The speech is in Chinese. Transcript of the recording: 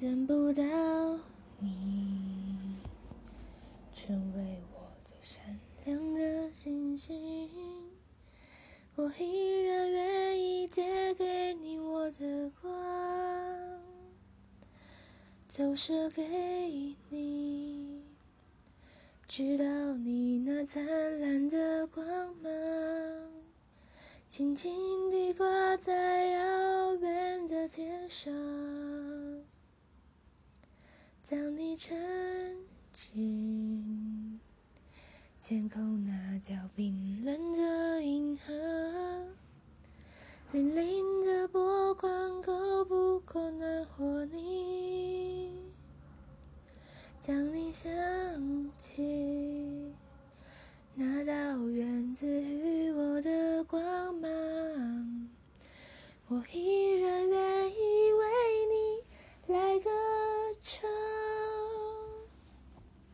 等不到你，成为我最闪亮的星星，我依然愿意借给你我的光，投射给你，直到你那灿烂的光芒，轻轻地挂在遥远的天上。将你沉浸天空那条冰冷的银河，粼粼的波光够不够暖和你？当你想起那道源自于我的光芒，我依然。